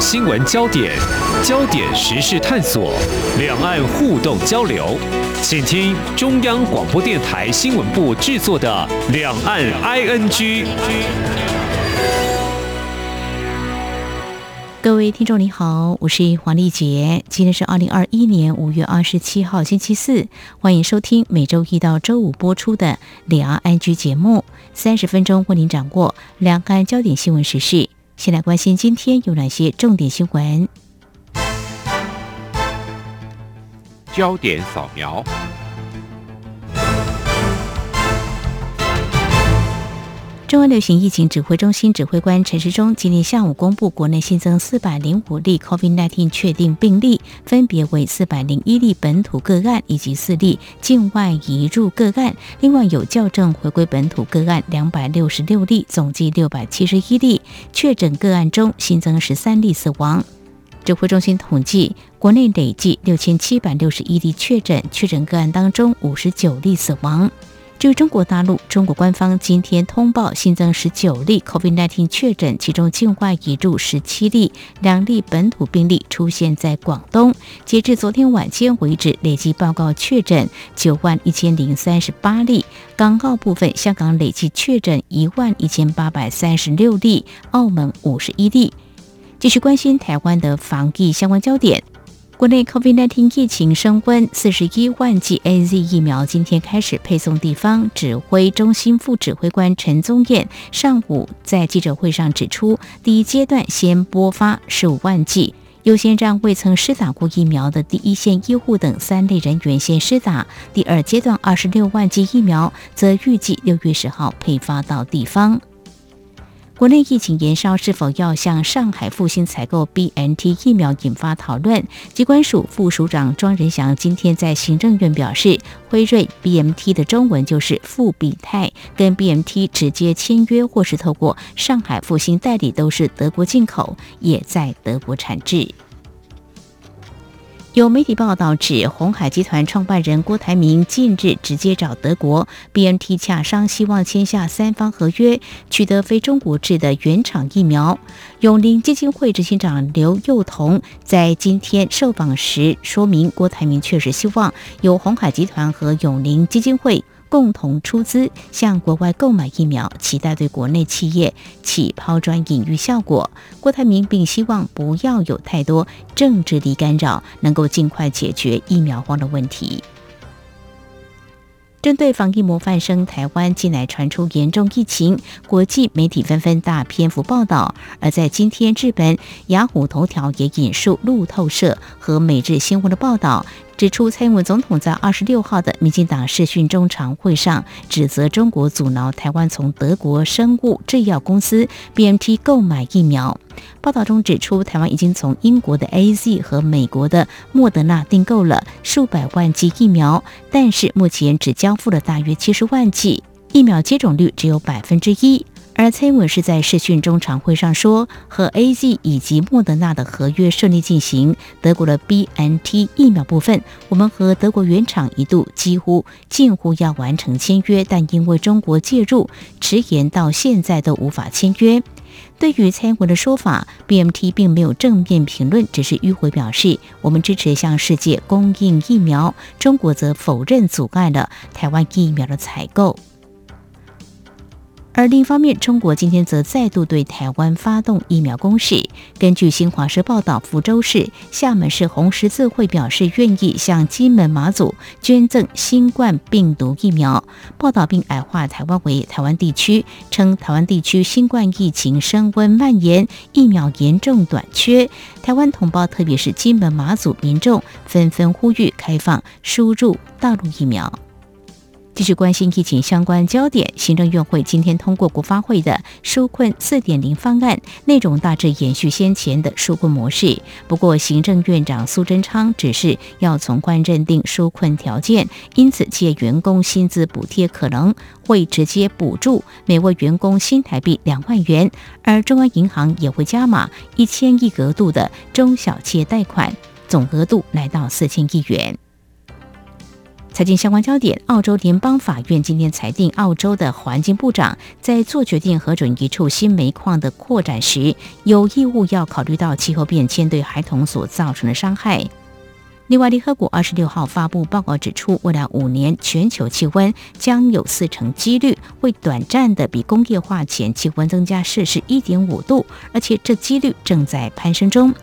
新闻焦点、焦点时事探索、两岸互动交流，请听中央广播电台新闻部制作的《两岸 ING》。各位听众你好，我是黄丽杰，今天是二零二一年五月二十七号星期四，欢迎收听每周一到周五播出的《两岸 ING》节目，三十分钟为您掌握两岸焦点新闻时事。先来关心今天有哪些重点新闻。焦点扫描。中央流行疫情指挥中心指挥官陈时中今天下午公布，国内新增四百零五例 COVID-19 确定病例，分别为四百零一例本土个案以及四例境外移入个案。另外有校正回归本土个案两百六十六例，总计六百七十一例。确诊个案中新增十三例死亡。指挥中心统计，国内累计六千七百六十一例确诊，确诊个案当中五十九例死亡。至于中国大陆，中国官方今天通报新增十九例 COVID-19 确诊，其中境外移入十七例，两例本土病例出现在广东。截至昨天晚间为止，累计报告确诊九万一千零三十八例。港澳部分，香港累计确诊一万一千八百三十六例，澳门五十一例。继续关心台湾的防疫相关焦点。国内 COVID-19 疫情升温，四十一万剂 AZ 疫苗今天开始配送地方。指挥中心副指挥官陈宗彦上午在记者会上指出，第一阶段先拨发十五万剂，优先让未曾施打过疫苗的第一线医护等三类人员先施打。第二阶段二十六万剂疫苗则预计六月十号配发到地方。国内疫情延烧，是否要向上海复兴采购 BNT 疫苗引发讨论？机关署副署长庄仁祥今天在行政院表示，辉瑞 BNT 的中文就是复必泰，跟 BNT 直接签约或是透过上海复兴代理都是德国进口，也在德国产制。有媒体报道指，红海集团创办人郭台铭近日直接找德国 BNT 洽商，希望签下三方合约，取得非中国制的原厂疫苗。永林基金会执行长刘幼彤在今天受访时说明，郭台铭确实希望由红海集团和永林基金会。共同出资向国外购买疫苗，期待对国内企业起抛砖引玉效果。郭台铭并希望不要有太多政治力干扰，能够尽快解决疫苗荒的问题。针对防疫模范生台湾近来传出严重疫情，国际媒体纷纷大篇幅报道。而在今天，日本雅虎头条也引述路透社和每日新闻的报道。指出，蔡英文总统在二十六号的民进党视讯中常会上，指责中国阻挠台湾从德国生物制药公司 BMT 购买疫苗。报道中指出，台湾已经从英国的 AZ 和美国的莫德纳订购了数百万剂疫苗，但是目前只交付了大约七十万剂，疫苗接种率只有百分之一。而蔡英文是在视讯中常会上说，和 A Z 以及莫德纳的合约顺利进行。德国的 B N T 疫苗部分，我们和德国原厂一度几乎近乎要完成签约，但因为中国介入，迟延到现在都无法签约。对于蔡英文的说法，B M T 并没有正面评论，只是迂回表示我们支持向世界供应疫苗。中国则否认阻碍了台湾疫苗的采购。而另一方面，中国今天则再度对台湾发动疫苗攻势。根据新华社报道，福州市、厦门市红十字会表示愿意向金门马祖捐赠新冠病毒疫苗。报道并矮化台湾为台湾地区，称台湾地区新冠疫情升温蔓延，疫苗严重短缺。台湾同胞，特别是金门马祖民众，纷纷呼吁开放输入大陆疫苗。继续关心疫情相关焦点，行政院会今天通过国发会的纾困四点零方案，内容大致延续先前的纾困模式。不过，行政院长苏贞昌指示要从宽认定纾困条件，因此借员工薪资补贴可能会直接补助每位员工新台币两万元，而中央银行也会加码一千亿额度的中小企业贷款，总额度来到四千亿元。财经相关焦点：澳洲联邦法院今天裁定，澳洲的环境部长在做决定核准一处新煤矿的扩展时，有义务要考虑到气候变迁对孩童所造成的伤害。另外，联合国二十六号发布报告指出，未来五年全球气温将有四成几率会短暂的比工业化前气温增加摄氏一点五度，而且这几率正在攀升中。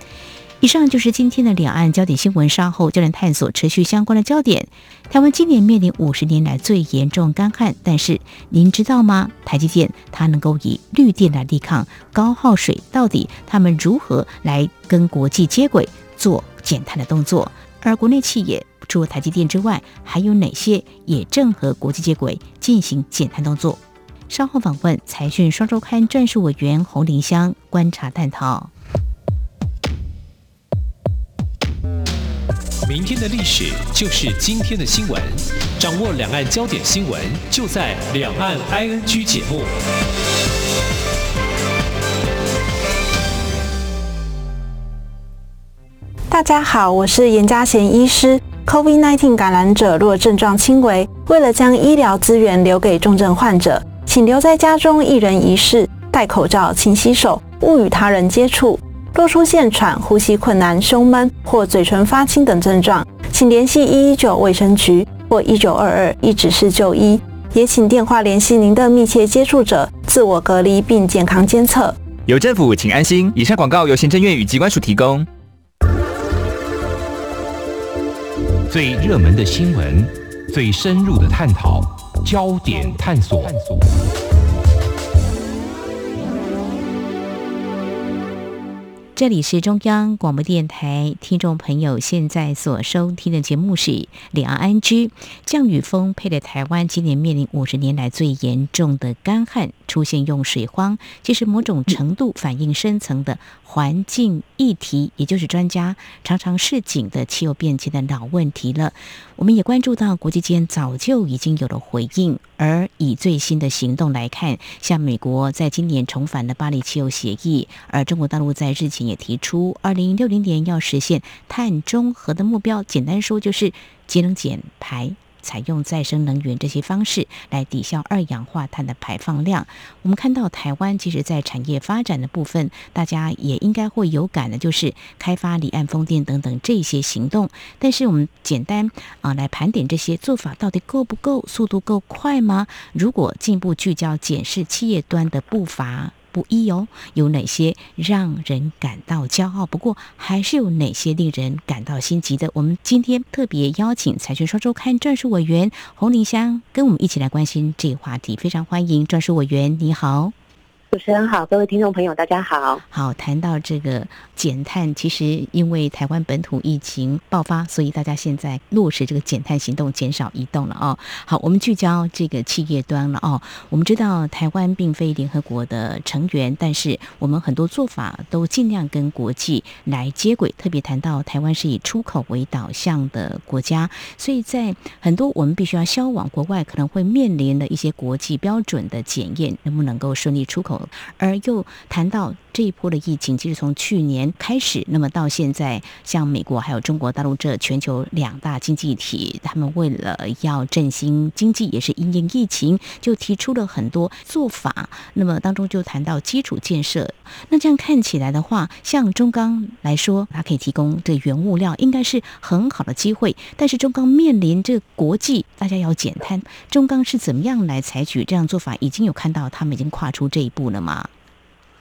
以上就是今天的两岸焦点新闻，稍后就能探索持续相关的焦点。台湾今年面临五十年来最严重干旱，但是您知道吗？台积电它能够以绿电来抵抗高耗水，到底他们如何来跟国际接轨，做减碳的动作？而国内企业除了台积电之外，还有哪些也正和国际接轨进行减碳动作？稍后访问财讯双周刊战术委员洪林香观察探讨。明天的历史就是今天的新闻，掌握两岸焦点新闻，就在《两岸 ING》节目。大家好，我是严家贤医师。COVID-19 感染者若症状轻微，为了将医疗资源留给重症患者，请留在家中一人一室，戴口罩，勤洗手，勿与他人接触。若出现喘、呼吸困难、胸闷或嘴唇发青等症状，请联系一一九卫生局或一九二二一指示就医，也请电话联系您的密切接触者，自我隔离并健康监测。有政府，请安心。以上广告由行政院与机关署提供。最热门的新闻，最深入的探讨，焦点探索。这里是中央广播电台，听众朋友现在所收听的节目是《两岸安居》。降雨风配的台湾今年面临五十年来最严重的干旱，出现用水荒，其实某种程度反映深层的环境议题，也就是专家常常示警的气候变迁的老问题了。我们也关注到国际间早就已经有了回应。而以最新的行动来看，像美国在今年重返了巴黎气候协议，而中国大陆在日前也提出，二零六零年要实现碳中和的目标。简单说，就是节能减排。采用再生能源这些方式来抵消二氧化碳的排放量。我们看到台湾其实，在产业发展的部分，大家也应该会有感的，就是开发离岸风电等等这些行动。但是我们简单啊来盘点这些做法到底够不够，速度够快吗？如果进一步聚焦检视企业端的步伐。不一哦，有哪些让人感到骄傲？不过还是有哪些令人感到心急的？我们今天特别邀请财讯双周刊专属委员洪林香跟我们一起来关心这个话题，非常欢迎专属委员，你好。主持人好，各位听众朋友，大家好。好，谈到这个减碳，其实因为台湾本土疫情爆发，所以大家现在落实这个减碳行动，减少移动了哦。好，我们聚焦这个企业端了哦。我们知道台湾并非联合国的成员，但是我们很多做法都尽量跟国际来接轨。特别谈到台湾是以出口为导向的国家，所以在很多我们必须要销往国外，可能会面临的一些国际标准的检验，能不能够顺利出口？而又谈到这一波的疫情，其实从去年开始，那么到现在，像美国还有中国大陆这全球两大经济体，他们为了要振兴经济，也是因应疫情，就提出了很多做法。那么当中就谈到基础建设，那这样看起来的话，像中钢来说，它可以提供这原物料，应该是很好的机会。但是中钢面临这国际，大家要减碳，中钢是怎么样来采取这样做法？已经有看到他们已经跨出这一步了吗？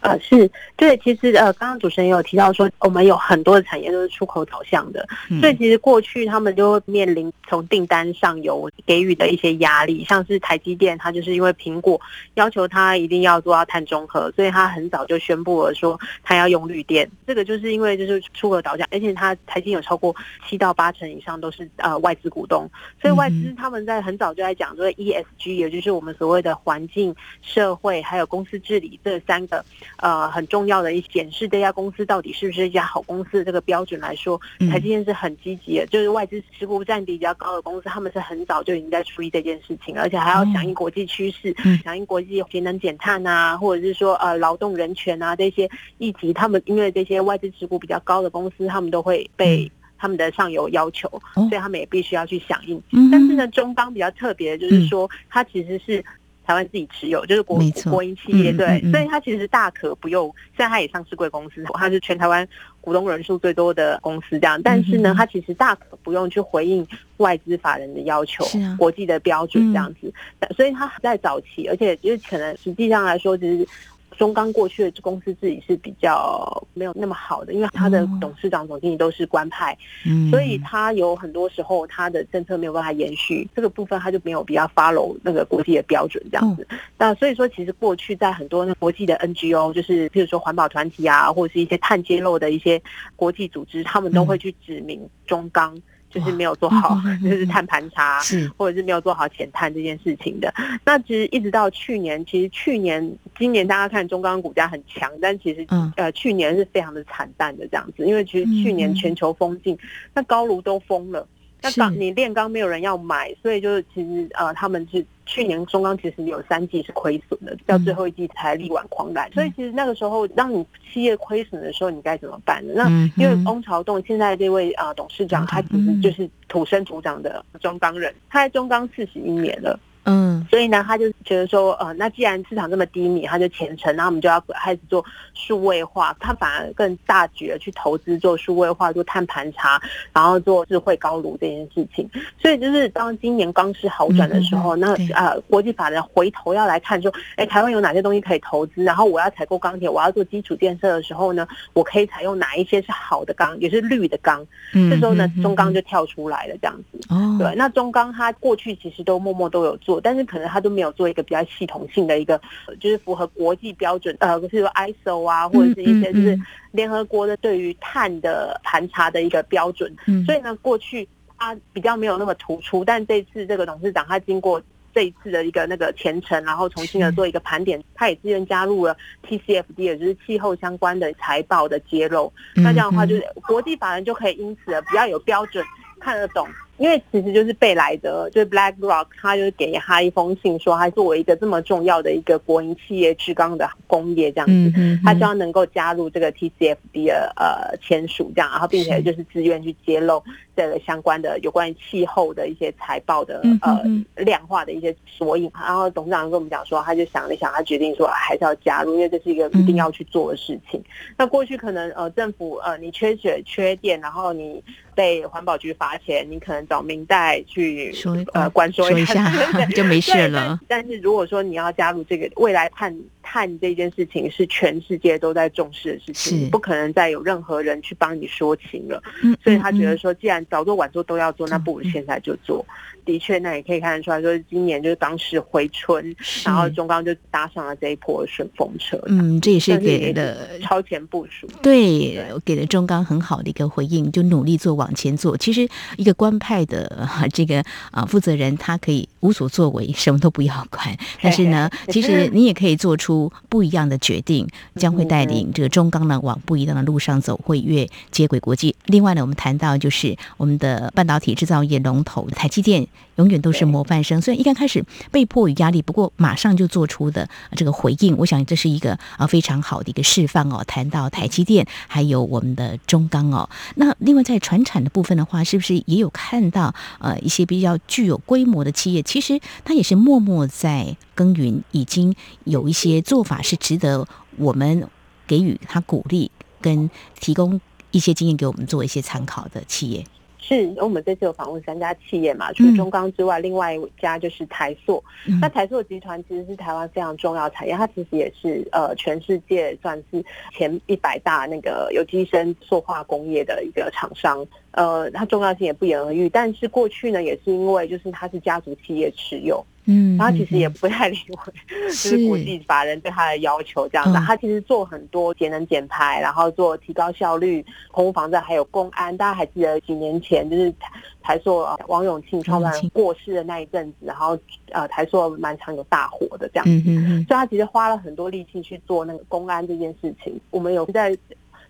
呃，是对，其实呃，刚刚主持人也有提到说，我们有很多的产业都是出口导向的，所以其实过去他们就面临从订单上游给予的一些压力，像是台积电，它就是因为苹果要求它一定要做到碳中和，所以它很早就宣布了说它要用绿电，这个就是因为就是出口导向，而且它台积有超过七到八成以上都是呃外资股东，所以外资他们在很早就在讲说 ESG，也就是我们所谓的环境、社会还有公司治理这三个。呃，很重要的一显示这家公司到底是不是一家好公司的这个标准来说，台积电是很积极的，就是外资持股占比比较高的公司，他们是很早就已经在处理这件事情，而且还要响应国际趋势，响应国际节能减碳啊，或者是说呃劳动人权啊这些议题，他们因为这些外资持股比较高的公司，他们都会被。他们的上游要求，哦。所以他们也必须要去响应。嗯但是呢，中钢比较特别的就是说，它其实是台湾自己持有，就是国国营企业，对，所以它其实大可不用。虽然它也上市贵公司，它是全台湾股东人数最多的公司，这样，但是呢，它其实大可不用去回应外资法人的要求国际的标准嗯这样子。所以它在早期，而且就是可能实际上来说，就是。中钢过去的公司自己是比较没有那么好的，因为他的哦。董事长、总经理都是官派，嗯。所以他有很多时候他的政策没有办法延续，这个部分他就没有比较 follow 那个国际的标准这样子。那所以说，其实过去在很多那国际的 NGO，就是譬如说环保团体啊，或者是一些碳揭露的一些国际组织，他们都会去指明中钢就是没有做好就是碳盘查。或者是没有做好减碳这件事情的，那其实一直到去年，其实去年、今年大家看中钢股价很强，但其实嗯。呃去年是非常的惨淡的这样子，因为其实去年全球封禁，那高炉都封了，那是。钢你炼钢没有人要买，所以就是其实呃他们是去年中钢其实有三季是亏损的，到最后一季才力挽狂澜，所以其实那个时候当你企业亏损的时候，你该怎么办呢？那嗯因为翁朝栋现在这位呃董事长，他其嗯实就是土生土长的中钢人，他在中钢四十一年了。嗯所以呢，他就觉得说，呃，那既然市场这么低迷，他就虔诚，那我们就要开始做数位化。他反而更大举的去投资做数位化，做碳盘查，然后做智慧高炉这件事情。所以就是当今年钢市好转的时候，那呃，国际法人回头要来看说，哎，台湾有哪些东西可以投资？然后我要采购钢铁，我要做基础建设的时候呢，我可以采用哪一些是好的钢，也是绿的钢。嗯这时候呢嗯，中钢就跳出来了，这样子。哦对，那中钢它过去其实都默默都有做，但是可能他都没有做一个比较系统性的一个，呃就是符合国际标准，呃，比如说 ISO 啊，或者是一些就是嗯联合国的对于碳的盘查的一个标准。嗯所以呢，过去他比较没有那么突出，但这次这个董事长他经过。这一次的一个那个前程，然后重新的做一个盘点，他也自愿加入了 TCFD，也就是气候相关的财报的揭露。那这样的话，嗯就是国际法人就可以因此比较有标准，看得懂。因为其实就是贝莱德，就是 BlackRock，他就是给他一封信，说他作为一个这么重要的一个国营企业制钢的工业这样子，他希望能够加入这个 TCFD 的呃签署这样，然后并且就是自愿去揭露这个相关的有关于气候的一些财报的嗯呃嗯量化的一些索引。然后董事长跟我们讲说，他就想了想，他决定说还是要加入，因为这是一个一定要去做的事情。那过去可能呃政府呃你缺水缺电，然后你被环保局罚钱，你可能找明代去说呃关说说一下 就没事了。但但是如果说你要加入这个未来碳碳这件事情，是全世界都在重视的事情，是不可能再有任何人去帮你说情了。嗯所以他觉得嗯说，既然早做晚做都要做，那不如嗯现在就做。的确，那也可以看得出来说，今年就是当时回春，然后中钢就搭上了这一波顺风车。嗯，这也是给了超前部署。对，给了中钢很好的一个回应，就努力做往前做。其实一个官派的、呃这个啊、负责人，他可以无所作为，什么都不要管。但是呢，其实你也可以做出不一样的决定，将会带领这个中钢呢往不一样的路上走，会越接轨国际。另外呢，我们谈到就是我们的半导体制造业龙头台积电，永远都是模范生。虽然一刚开始被迫与压力，不过马上就做出的这个回应，我想这是一个啊非常好的一个示范哦。谈到台积电，还有我们的中钢哦，那另外在船产的部分的话，是不是也有看到呃一些比较具有规模的企业，其实它也是默默在耕耘，已经有一些做法是值得我们给予他鼓励跟提供一些经验给我们做一些参考的企业。是，因为我们这次有访问三家企业嘛，除了中钢之外，另外一家就是台塑。嗯那台塑集团其实是台湾非常重要产业，它其实也是呃全世界算是前一百大那个有机生塑化工业的一个厂商。呃，它重要性也不言而喻。但是过去呢，也是因为就是它是家族企业持有，嗯然后其实也不太理会，就是国际法人对他的要求这样子。嗯他其实做很多节能减排，然后做提高效率、空污防灾，还有公安。大家还记得几年前就是台台塑呃王永庆创办过世的那一阵子，然后呃台塑蛮常有大火的这样。嗯嗯嗯所以他其实花了很多力气去做那个公安这件事情。我们有在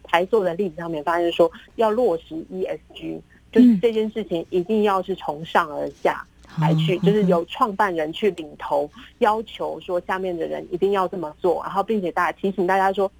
台塑的例子上面发现说，要落实 ESG，就是嗯这件事情一定要是从上而下。来去，哦就是由创办人去领头，要求说下面的人一定要这么做，然后并且大家提醒大家说，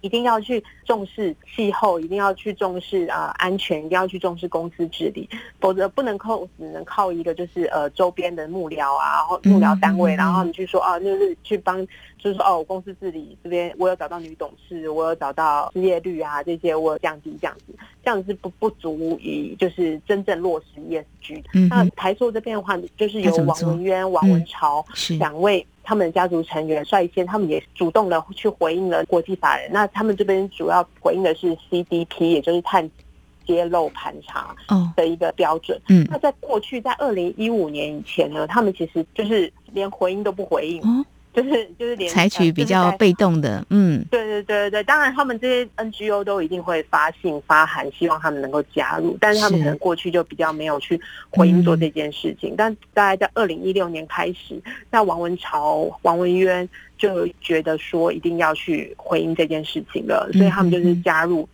一定要去重视气候，一定要去重视啊安全，一定要去重视公司治理，否则不能靠只能靠一个就是呃周边的幕僚啊，然后幕僚单位，然后你去说啊，就是去帮，就是说哦，公司治理这边我有找到女董事，我有找到失业率啊这些我有降低这样子，这样子不不足以就是真正落实 ESG。那台塑这边的话，就是由王文渊、王文潮两位。他们的家族成员率先，他们也主动的去回应了国际法人。那他们这边主要回应的是 CDP，也就是碳揭露盘查的一个标准。嗯，那在过去，在二零一五年以前呢，他们其实就是连回应都不回应。就是就是连采取比较被动的，嗯，对对对对对，当然他们这些 NGO 都一定会发信发函，希望他们能够加入，但是他们可能过去就比较没有去回应做这件事情。但大概在二零一六年开始，那王文潮、王文渊就觉得说一定要去回应这件事情了，所以他们就是加入。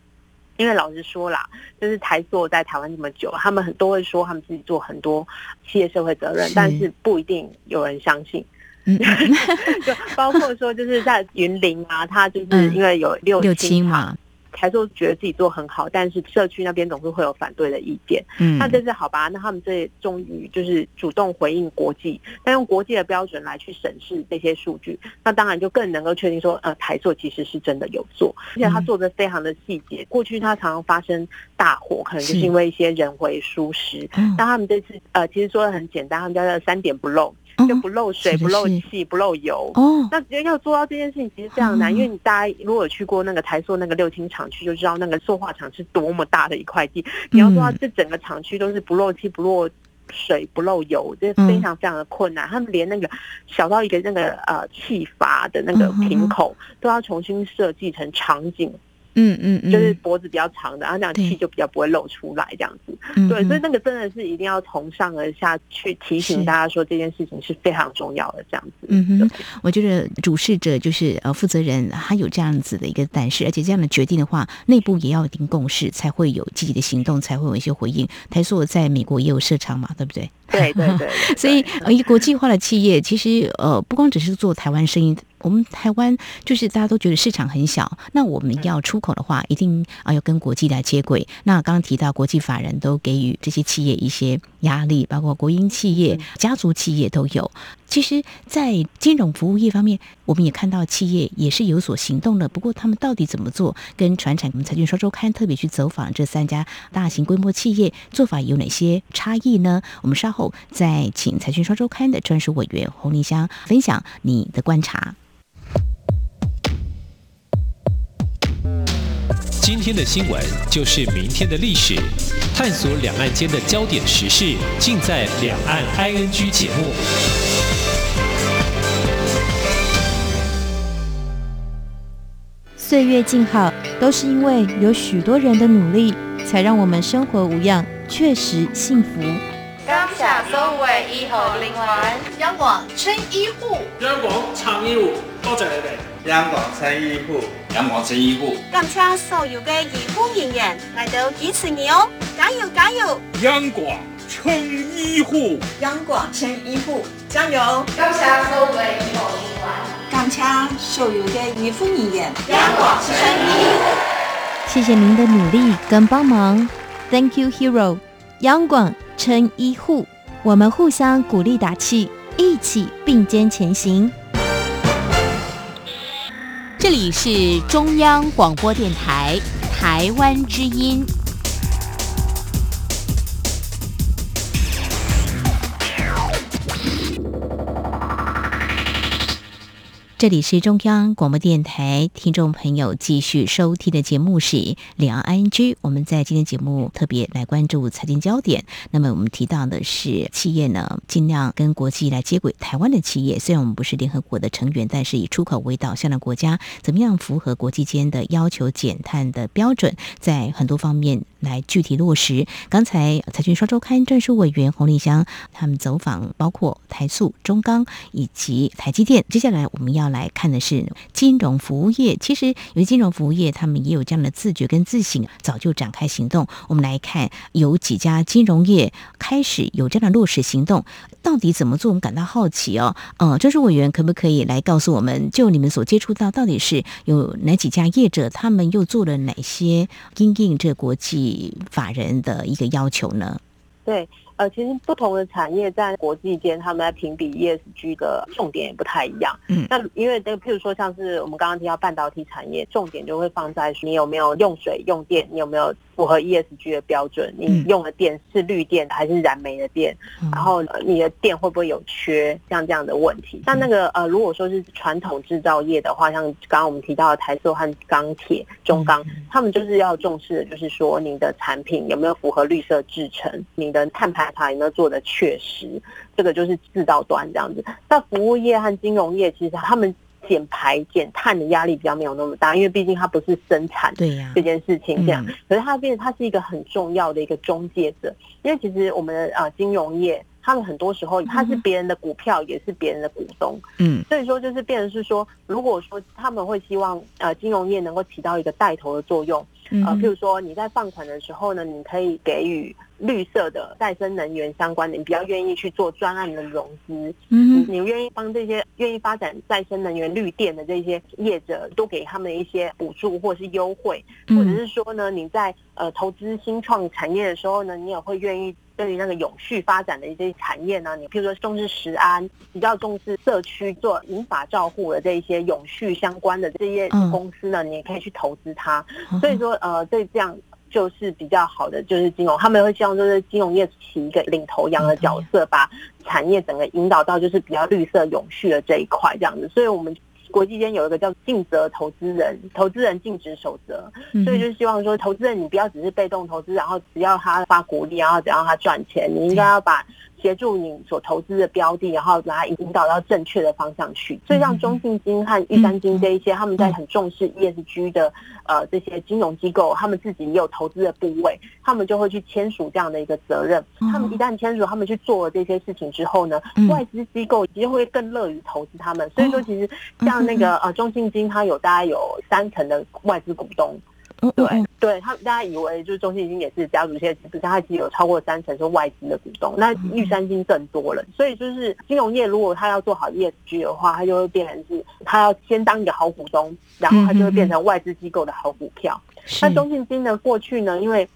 因为老实说啦，就是台塑在台湾这么久，他们很都会说他们自己做很多企业社会责任，但是不一定有人相信。就包括说，就是在云林啊，他就是因为有六六亲嘛，才说觉得自己做很好，但是社区那边总是会有反对的意见。嗯，那这次好吧？那他们这终于就是主动回应国际，那用国际的标准来去审视这些数据，那当然就更能够确定说，呃，台塑其实是真的有做，而且他做的非常的细节。过去他常常发生大火，可能就是因为一些人为疏失。那他们这次呃，其实说的很简单，他们叫做三点不漏。就不漏水、不漏气、不漏油。哦，那要做到这件事情其实非常难，因为你大家如果去过那个台塑那个六轻厂区，就知道那个塑化厂是多么大的一块地。你要做到这整个厂区都是不漏气、不漏水、不漏油，这非常非常的困难。他们连那个小到一个那个呃气阀的那个瓶口都要重新设计成场景。嗯嗯，就是脖子比较长的，然后这样气就比较不会漏出来，这样子。对，所以那个真的是一定要从上而下去提醒大家说这件事情是非常重要的，这样子。嗯哼，我觉得主事者就是呃负责人，他有这样子的一个胆识，而且这样的决定的话，内部也要一定共识，才会有积极的行动，才会有一些回应。台塑在美国也有设厂嘛，对不对？对对对。所以呃，一国际化的企业，其实呃不光只是做台湾生意。我们台湾就是大家都觉得市场很小，那我们要出口的话，一定啊要跟国际来接轨。那刚刚提到国际法人都给予这些企业一些压力，包括国营企业、家族企业都有。其实，在金融服务业方面，我们也看到企业也是有所行动的。不过，他们到底怎么做？跟传产我们财讯双周刊特别去走访这三家大型规模企业，做法有哪些差异呢？我们稍后再请财讯双周刊的专属委员洪丽香分享你的观察。今天的新闻就是明天的历史，探索两岸间的焦点时事，尽在《两岸 ING》节目。岁月静好，都是因为有许多人的努力，才让我们生活无恙，确实幸福。感谢所有医护人员，央广称医护，央广长医护，多谢你哋。央广称医护，央广称医护，感谢所有的医护人员来到支持你哦，加油加油！央广称医护，央广称医护，加油！感谢所有的医护人员，感谢所有的医护人员，央广称医护，谢谢您的努力跟帮忙，Thank you, hero！央广称医护，我们互相鼓励打气，一起并肩前行。这里是中央广播电台台湾之音。这里是中央广播电台，听众朋友继续收听的节目是两岸 ING。我们在今天节目特别来关注财经焦点。那么我们提到的是企业呢，尽量跟国际来接轨。台湾的企业虽然我们不是联合国的成员，但是以出口为导向的国家，怎么样符合国际间的要求减碳的标准，在很多方面。来具体落实。刚才财讯双周刊专书委员洪丽香他们走访，包括台塑、中钢以及台积电。接下来我们要来看的是金融服务业。其实有些金融服务业，他们也有这样的自觉跟自省，早就展开行动。我们来看有几家金融业开始有这样的落实行动，到底怎么做？我们感到好奇哦。呃，专属委员可不可以来告诉我们，就你们所接触到，到底是有哪几家业者，他们又做了哪些应应这国际法人的一个要求呢？对。呃，其实不同的产业在国际间，他们在评比 ESG 的重点也不太一样。嗯，那因为那个，譬如说像是我们刚刚提到半导体产业，重点就会放在你有没有用水用电，你有没有符合 ESG 的标准，你用的电是绿电还是燃煤的电，然后你的电会不会有缺，像这样的问题。那那个呃，如果说是传统制造业的话，像刚刚我们提到的台塑和钢铁、中钢，他们就是要重视的就是说你的产品有没有符合绿色制成，你的碳排。他有没有做的确实，这个就是制造端这样子。那服务业和金融业，其实他们减排减碳的压力比较没有那么大，因为毕竟它不是生产对呀这件事情这样。可是它变，它是一个很重要的一个中介者，因为其实我们的呃金融业，他们很多时候它是别人的股票，也是别人的股东，嗯，所以说就是变成是说，如果说他们会希望呃金融业能够起到一个带头的作用，呃，譬如说你在放款的时候呢，你可以给予。绿色的再生能源相关的，你比较愿意去做专案的融资，嗯，你愿意帮这些愿意发展再生能源绿电的这些业者，多给他们一些补助或者是优惠，或者是说呢，你在呃投资新创产业的时候呢，你也会愿意对于那个永续发展的一些产业呢，你譬如说重视食安，比较重视社区做银法照护的这一些永续相关的这些公司呢，你也可以去投资它。所以说呃，对这样。就是比较好的，就是金融，他们会希望就是金融业起一个领头羊的角色，把产业整个引导到就是比较绿色永续的这一块这样子。所以，我们国际间有一个叫尽责投资人，投资人尽职守则，所以就希望说，投资人你不要只是被动投资，然后只要他发鼓励，然后只要他赚钱，你应该要把。协助你所投资的标的，然后把它引导到正确的方向去。所以像中信金和玉山金这一些，他们在很重视 ESG 的呃这些金融机构，他们自己也有投资的部位，他们就会去签署这样的一个责任。他们一旦签署，他们去做了这些事情之后呢，外资机构其实会更乐于投资他们。所以说，其实像那个呃中信金，它有大概有三成的外资股东。对，对他大家以为就是中信金也是家族企业，其实它其实有超过三成是外资的股东，那玉山金更多了。所以就是金融业如果他要做好 ESG 的话，它就会变成是他要先当一个好股东，然后他就会变成外资机构的好股票。那中信金呢，过去呢，因为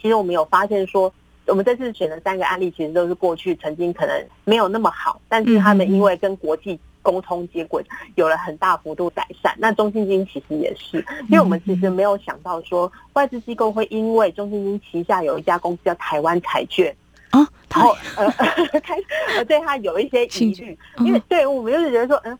其实我们有发现说，我们这次选的三个案例其实都是过去曾经可能没有那么好，但是他们因为跟国际。沟通结果有了很大幅度改善，那中信金其实也是，因为我们其实没有想到说外资机构会因为中信金旗下有一家公司叫台湾彩券啊，然后呃 开呃对他有一些疑虑，因为对我们就是觉得说，嗯，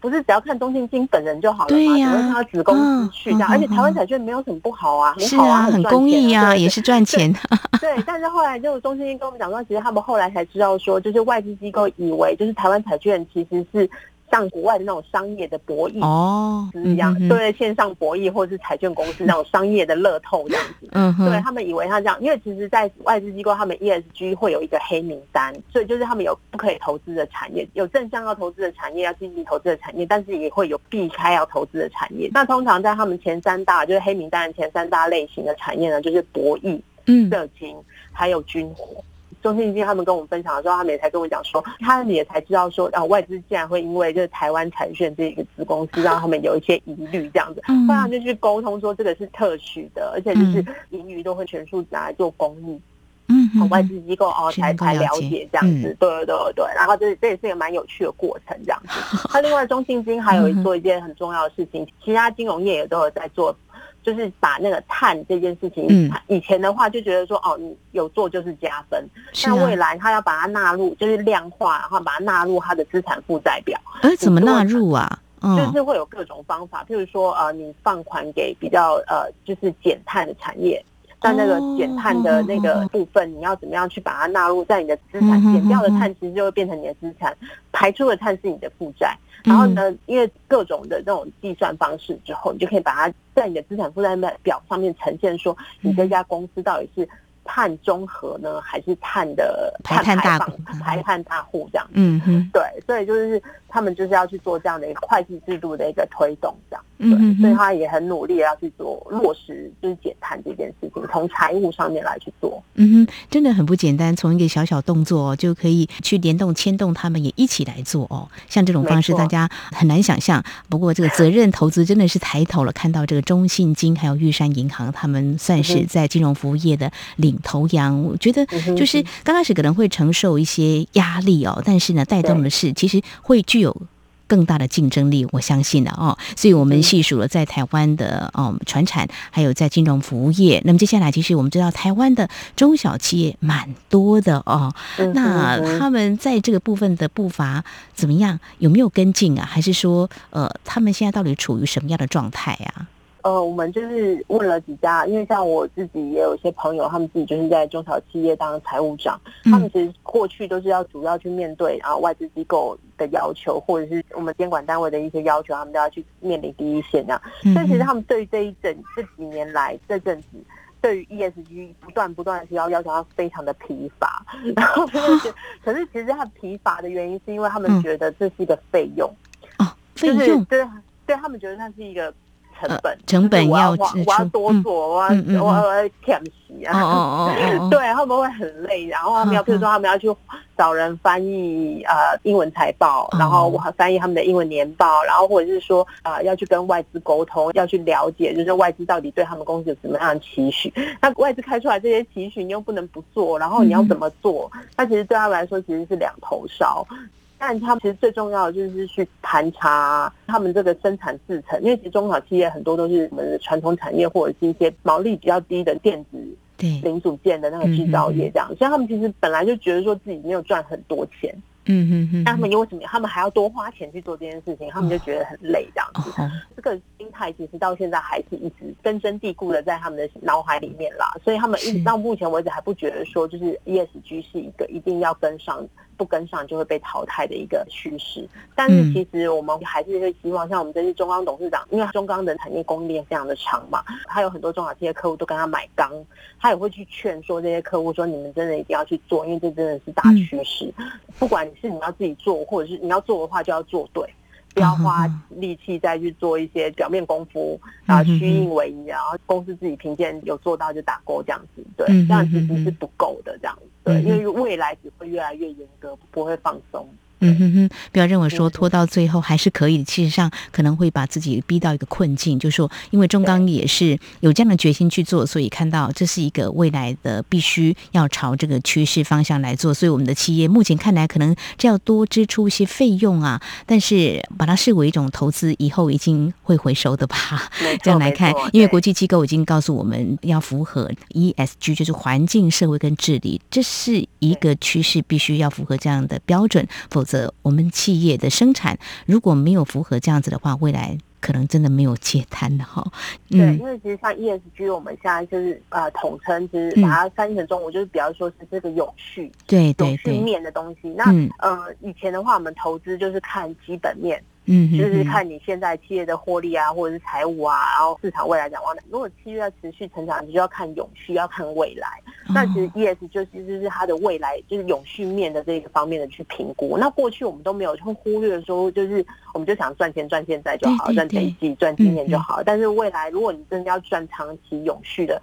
不是只要看中信金本人就好了嘛，只要他子公司去这样，而且台湾彩券没有什么不好啊，很好啊，很公益啊，也是赚钱。对，但是后来就中信金跟我们讲说，其实他们后来才知道说，就是外资机构以为就是台湾彩券其实是。像国外的那种商业的博弈哦，是一样，对线上博弈或者是彩券公司那种商业的乐透这样子，嗯，对他们以为他这样，因为其实，在外资机构他们 ESG 会有一个黑名单，所以就是他们有不可以投资的产业，有正向要投资的产业，要积极投资的产业，但是也会有避开要投资的产业。那通常在他们前三大就是黑名单的前三大类型的产业呢，就是博弈、嗯，色情还有军火。中信金他们跟我们分享的时候，他们也才跟我讲说，他们也才知道说，啊，外资竟然会因为就是台湾彩券这一个子公司，让他们有一些疑虑这样子，后来就去沟通说，这个是特许的，而且就是盈余都会全数拿来做公益，嗯，外资机构哦才才了解这样子，对对对对，然后这这也是一个蛮有趣的过程这样子。那另外中信金还有做一件很重要的事情，其他金融业也都有在做。就是把那个碳这件事情，嗯，以前的话就觉得说，哦，你有做就是加分。那未来他要把它纳入，就是量化，然后把它纳入他的资产负债表。哎，怎么纳入啊？就是会有各种方法，譬如说，呃，你放款给比较呃，就是减碳的产业，但那个减碳的那个部分，你要怎么样去把它纳入在你的资产？减掉的碳其实就会变成你的资产。排出的碳是你的负债。然后呢，因为各种的这种计算方式之后，你就可以把它在你的资产负债表上面呈现，说你这家公司到底是。碳中和呢，还是碳的排碳大排碳大户这样？嗯哼，对，所以就是他们就是要去做这样的一个会计制度的一个推动，这样。嗯所以他也很努力要去做落实，就是减碳这件事情，从财务上面来去做。嗯哼，真的很不简单，从一个小小动作就可以去联动牵动他们也一起来做哦。像这种方式，大家很难想象。不过这个责任投资真的是抬头了，看到这个中信金还有玉山银行，他们算是在金融服务业的领头羊。我觉得就是刚开始可能会承受一些压力哦，但是呢，带动的是其实会具有。更大的竞争力，我相信的哦。所以我们细数了在台湾的哦船产，还有在金融服务业。那么接下来，其实我们知道台湾的中小企业蛮多的哦。那他们在这个部分的步伐怎么样？有没有跟进啊？还是说，呃，他们现在到底处于什么样的状态呀？呃，我们就是问了几家，因为像我自己也有一些朋友，他们自己就是在中小企业当财务长，他们其实过去都是要主要去面对啊外资机构的要求，或者是我们监管单位的一些要求，他们都要去面临第一线这样。但其实他们对于这一整这几年来这阵子，对于 ESG 不断不断的提高要求，他非常的疲乏。然后，可是其实他疲乏的原因是因为他们觉得这是一个费用哦，费用对对他们觉得它是一个。成本成本要我要多做，我要我要填息啊。哦哦哦，对，他们会很累，然后他们要，比如说他们要去找人翻译呃英文财报，然后我翻译他们的英文年报，然后或者是说啊要去跟外资沟通，要去了解，就是外资到底对他们公司有什么样的期许。那外资开出来这些期许，你又不能不做，然后你要怎么做？那其实对他们来说，其实是两头烧。但他们其实最重要的就是去盘查他们这个生产制程，因为其实中小企业很多都是我们的传统产业或者是一些毛利比较低的电子零组件的那个制造业这样，所以他们其实本来就觉得说自己没有赚很多钱，嗯嗯嗯，但他们因为什么？他们还要多花钱去做这件事情，他们就觉得很累这样子。这个心态其实到现在还是一直根深蒂固的在他们的脑海里面啦，所以他们一直到目前为止还不觉得说就是 ESG 是一个一定要跟上。不跟上就会被淘汰的一个趋势，但是其实我们还是会希望，像我们这次中钢董事长，因为中钢的产业供应链非常的长嘛，他有很多中小企业客户都跟他买钢，他也会去劝说这些客户说，你们真的一定要去做，因为这真的是大趋势。不管你是你要自己做，或者是你要做的话，就要做对，不要花力气再去做一些表面功夫，然后虚应为一，然后公司自己凭借有做到就打勾这样子，对，这样其实是不够的，这样子。对，因为未来只会越来越严格，不会放松。嗯哼哼，不要认为说拖到最后还是可以，其实上可能会把自己逼到一个困境。就说，因为中钢也是有这样的决心去做，所以看到这是一个未来的必须要朝这个趋势方向来做。所以我们的企业目前看来可能这要多支出一些费用啊，但是把它视为一种投资，以后已经会回收的吧。这样来看，因为国际机构已经告诉我们要符合 ESG，就是环境、社会跟治理，这是一个趋势，必须要符合这样的标准，否。则我们企业的生产如果没有符合这样子的话，未来可能真的没有接单的哈。对，因为其实像 ESG，我们现在就是呃统称，就是把它翻译成中文，就是比方说是这个永续，对永续面的东西。那呃以前的话，我们投资就是看基本面。嗯，就是看你现在企业的获利啊，或者是财务啊，然后市场未来展望。如果企业要持续成长，你就要看永续，要看未来。那其实 E S 就其实是它的未来，就是永续面的这个方面的去评估。那过去我们都没有会忽略说，就是我们就想赚钱赚现在就好，赚这一季赚今年就好。但是未来如果你真的要赚长期永续的。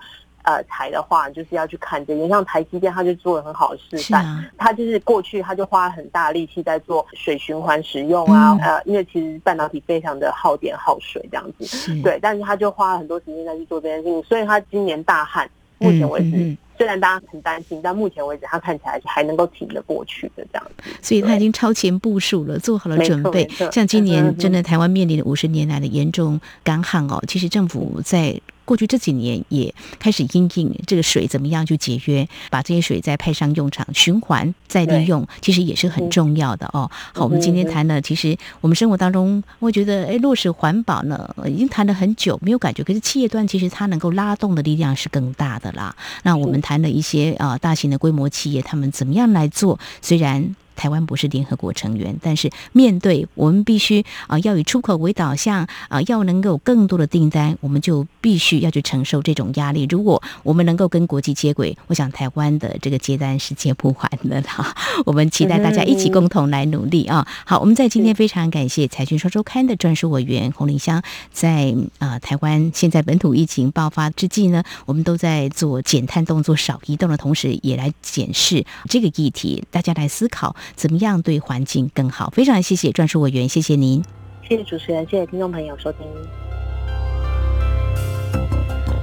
呃，台的话就是要去看这些，像台积电，他就做了很好的示范。他就是过去他就花了很大力气在做水循环使用啊，呃，因为其实半导体非常的耗电耗水这样子，对。但是他就花了很多时间在去做这件事情，所以他今年大旱，目前为止。虽然大家很担心，但目前为止，它看起来还能够挺得过去的这样子。所以，他已经超前部署了，做好了准备。像今年，真的台湾面临五十年来的严重干旱哦。其实政府在过去这几年也开始应应这个水怎么样去节约，把这些水再派上用场，循环再利用，其实也是很重要的哦。好，我们今天谈了，其实我们生活当中我觉得，哎，落实环保呢，已经谈了很久，没有感觉。可是企业端其实它能够拉动的力量是更大的啦。那我们。谈了一些啊大型的规模企业，他们怎么样来做？虽然台湾不是联合国成员，但是面对我们必须啊要以出口为导向啊，要能够更多的订单，我们就必须要去承受这种压力。如果我们能够跟国际接轨，我想台湾的这个接单是接不完的啦。我们期待大家一起共同来努力啊！好，我们在今天非常感谢财讯双周刊的专属委员洪林香，在啊台湾现在本土疫情爆发之际呢，我们都在做减碳动作、少移动的同时，也来检视这个议题，大家来思考怎么样对环境更好。非常谢谢专属委员，谢谢您，谢谢主持人，谢谢听众朋友收听。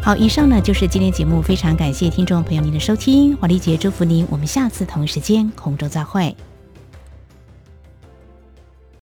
好，以上呢就是今天节目，非常感谢听众朋友您的收听，华丽姐祝福您，我们下次同一时间空中再会。